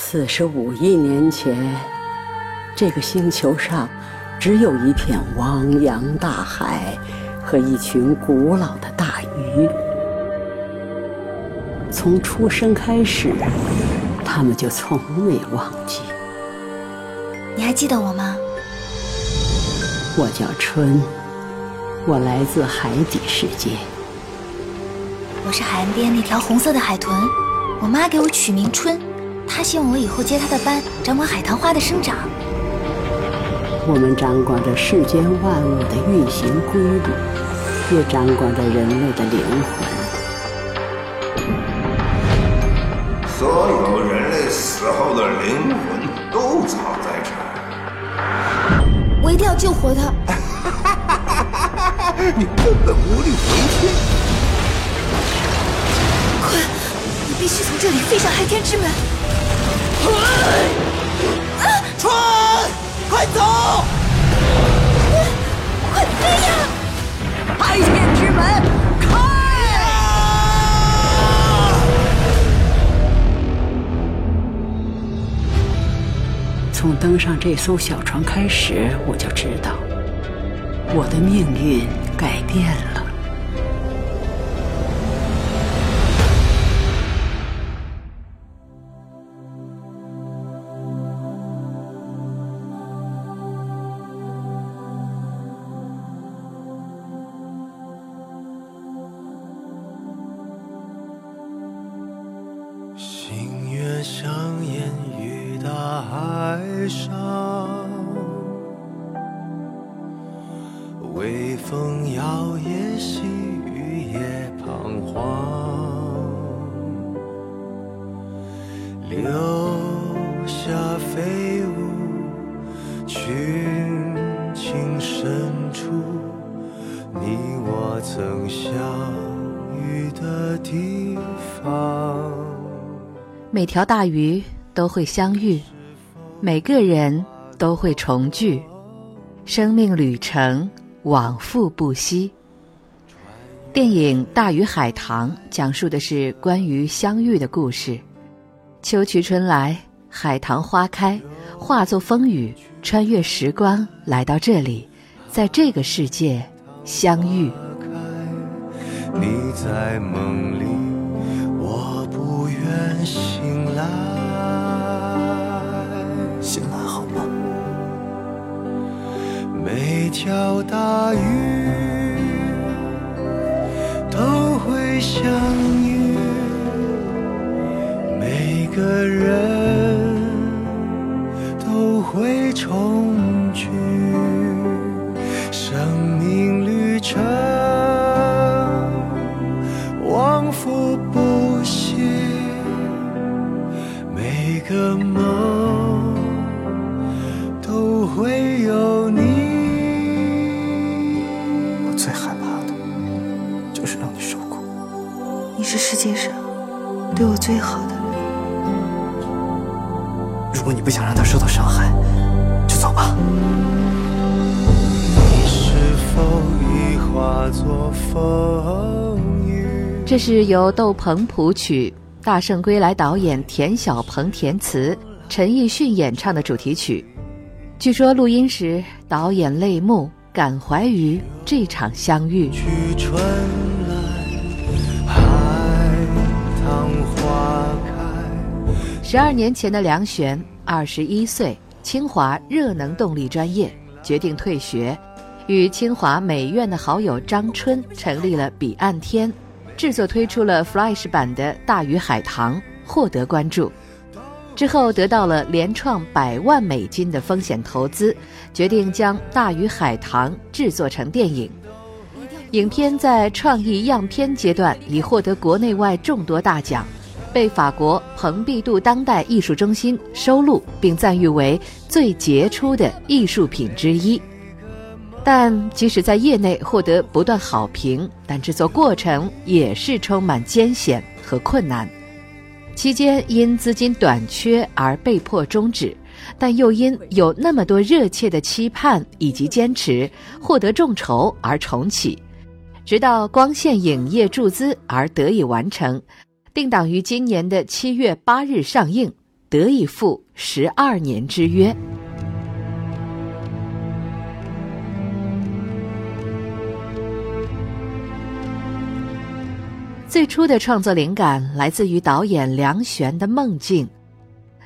四十五亿年前，这个星球上只有一片汪洋大海和一群古老的大鱼。从出生开始，他们就从没忘记。你还记得我吗？我叫春，我来自海底世界。我是海岸边那条红色的海豚，我妈给我取名春，她希望我以后接他的班，掌管海棠花的生长。我们掌管着世间万物的运行规律，也掌管着人类的灵魂。所有人类死后的灵魂都藏在这儿。我一定要救活他！你根本无力回天。快，你必须从这里飞上海天之门！春，快走！快飞呀！海天之门！开！从登上这艘小船开始，我就知道我的命运改变了。上，微风摇曳，细雨也彷徨，留下飞舞群情深处，你我曾相遇的地方。每条大鱼都会相遇，每个人都会重聚，生命旅程往复不息。电影《大鱼海棠》讲述的是关于相遇的故事。秋去春来，海棠花开，化作风雨，穿越时光来到这里，在这个世界相遇。你在梦里，我不愿醒来。条大鱼都会想最害怕的就是让你受苦。你是世界上对我最好的人。如果你不想让他受到伤害，就走吧。你是否已化作风雨？这是由窦鹏谱曲，大圣归来导演田小鹏填词，陈奕迅演唱的主题曲。据说录音时导演泪目，感怀于这场相遇。去春来，海棠花开。十二年前的梁璇，二十一岁，清华热能动力专业，决定退学，与清华美院的好友张春成立了彼岸天，制作推出了 Flash 版的《大鱼海棠》，获得关注。之后得到了联创百万美金的风险投资，决定将《大鱼海棠》制作成电影。影片在创意样片阶段已获得国内外众多大奖，被法国蓬皮杜当代艺术中心收录，并赞誉为最杰出的艺术品之一。但即使在业内获得不断好评，但制作过程也是充满艰险和困难。期间因资金短缺而被迫终止，但又因有那么多热切的期盼以及坚持，获得众筹而重启，直到光线影业注资而得以完成，定档于今年的七月八日上映。得以赴十二年之约。最初的创作灵感来自于导演梁璇的梦境，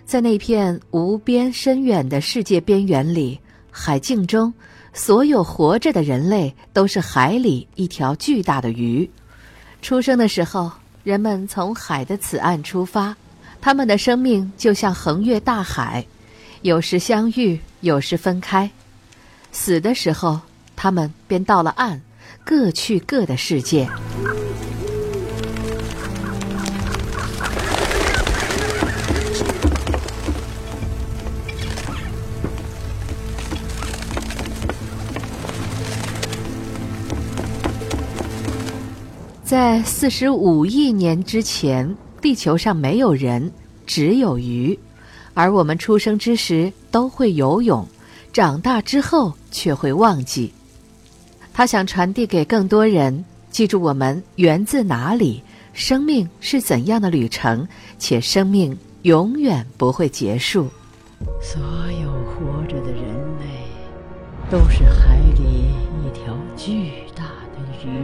在那片无边深远的世界边缘里，海境中，所有活着的人类都是海里一条巨大的鱼。出生的时候，人们从海的此岸出发，他们的生命就像横越大海，有时相遇，有时分开。死的时候，他们便到了岸，各去各的世界。在四十五亿年之前，地球上没有人，只有鱼，而我们出生之时都会游泳，长大之后却会忘记。他想传递给更多人，记住我们源自哪里，生命是怎样的旅程，且生命永远不会结束。所有活着的人类，都是海里一条巨大的鱼。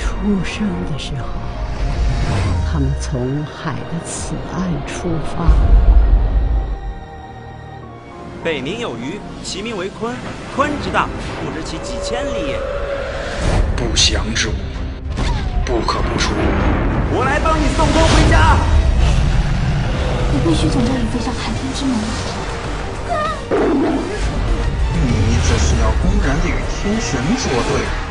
出生的时候，他们从海的此岸出发。北冥有鱼，其名为鲲。鲲之大，不知其几千里也。不祥之物，不可不出。我来帮你送鲲回家。你必须从这里飞上海天之门。你这是要公然的与天神作对。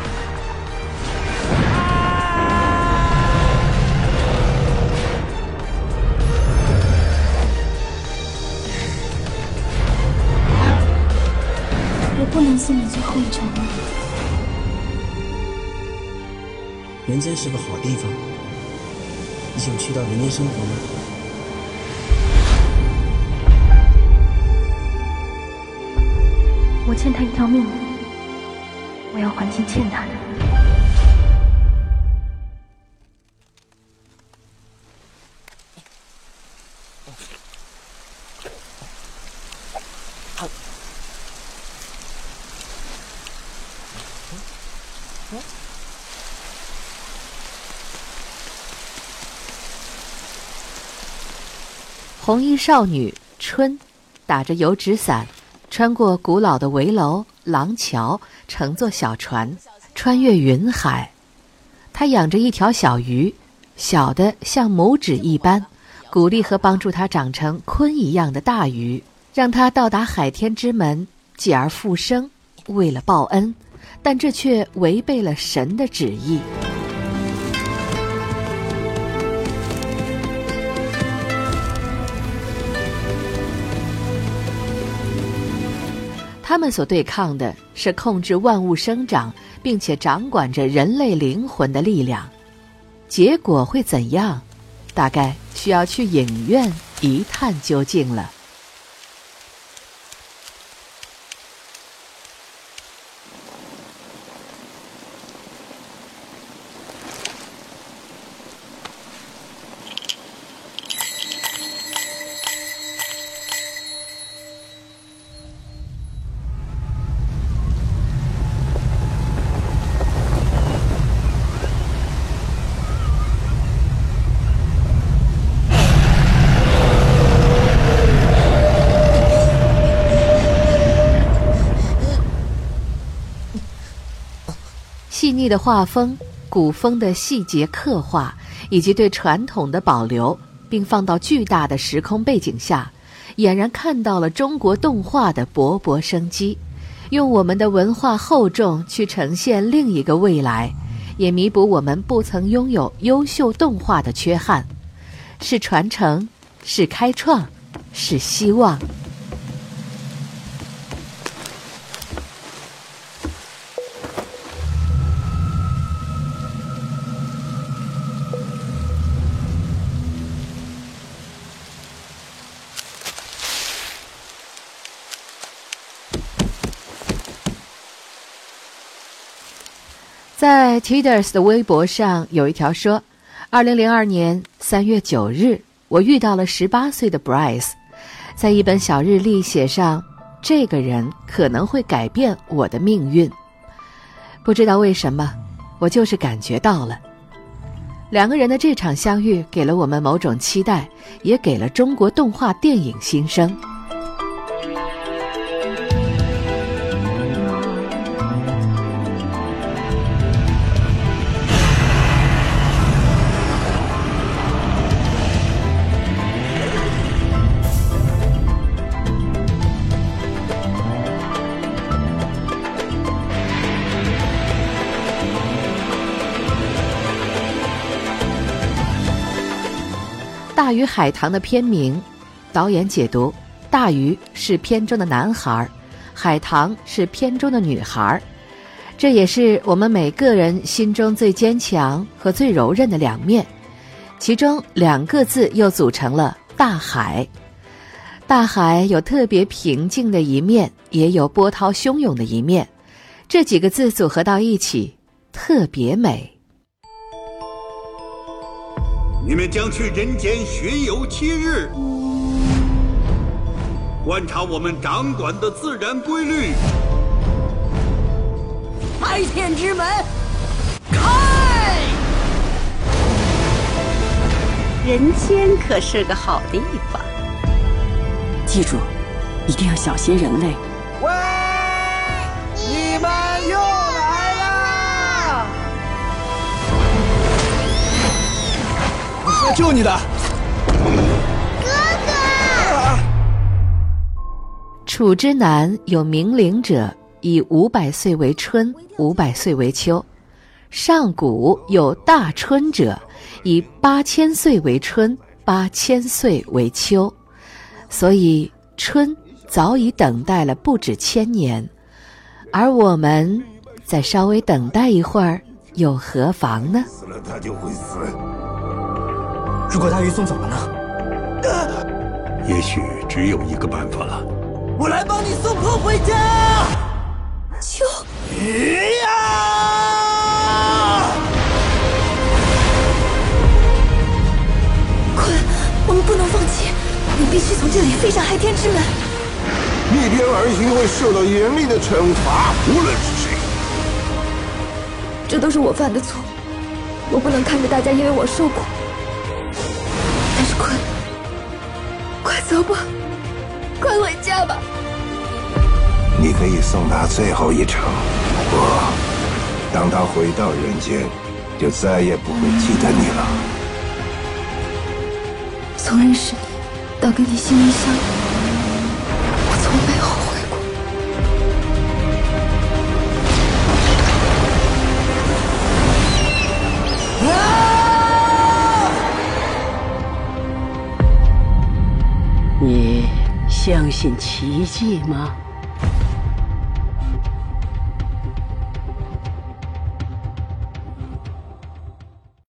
送你最后一程了。人间是个好地方，你想去到人间生活吗？我欠他一条命，我要还清欠他的。红衣少女春，打着油纸伞，穿过古老的围楼、廊桥，乘坐小船，穿越云海。她养着一条小鱼，小的像拇指一般，鼓励和帮助它长成鲲一样的大鱼，让它到达海天之门，继而复生，为了报恩。但这却违背了神的旨意。他们所对抗的是控制万物生长，并且掌管着人类灵魂的力量，结果会怎样？大概需要去影院一探究竟了。细腻的画风、古风的细节刻画，以及对传统的保留，并放到巨大的时空背景下，俨然看到了中国动画的勃勃生机。用我们的文化厚重去呈现另一个未来，也弥补我们不曾拥有优秀动画的缺憾。是传承，是开创，是希望。在 Tiders 的微博上有一条说：“二零零二年三月九日，我遇到了十八岁的 Bryce，在一本小日历写上，这个人可能会改变我的命运。不知道为什么，我就是感觉到了。两个人的这场相遇，给了我们某种期待，也给了中国动画电影新生。大鱼海棠的片名，导演解读：大鱼是片中的男孩，海棠是片中的女孩，这也是我们每个人心中最坚强和最柔韧的两面。其中两个字又组成了大海。大海有特别平静的一面，也有波涛汹涌的一面。这几个字组合到一起，特别美。你们将去人间巡游七日，观察我们掌管的自然规律。开天之门，开！人间可是个好地方，记住，一定要小心人类。来救你的，哥哥。楚之南有明灵者，以五百岁为春，五百岁为秋；上古有大春者，以八千岁为春，八千岁为秋。所以春早已等待了不止千年，而我们再稍微等待一会儿，又何妨呢？死了他就会死。如果大鱼送走了呢？也许只有一个办法了。我来帮你送破回家。秋，呀！坤，我们不能放弃，你必须从这里飞上海天之门。逆天而行会受到严厉的惩罚，无论是谁。这都是我犯的错，我不能看着大家因为我受苦。但是快，快走吧，快回家吧。你可以送他最后一程，不过当他回到人间，就再也不会记得你了。从认识你到跟你心灵相相信奇迹吗？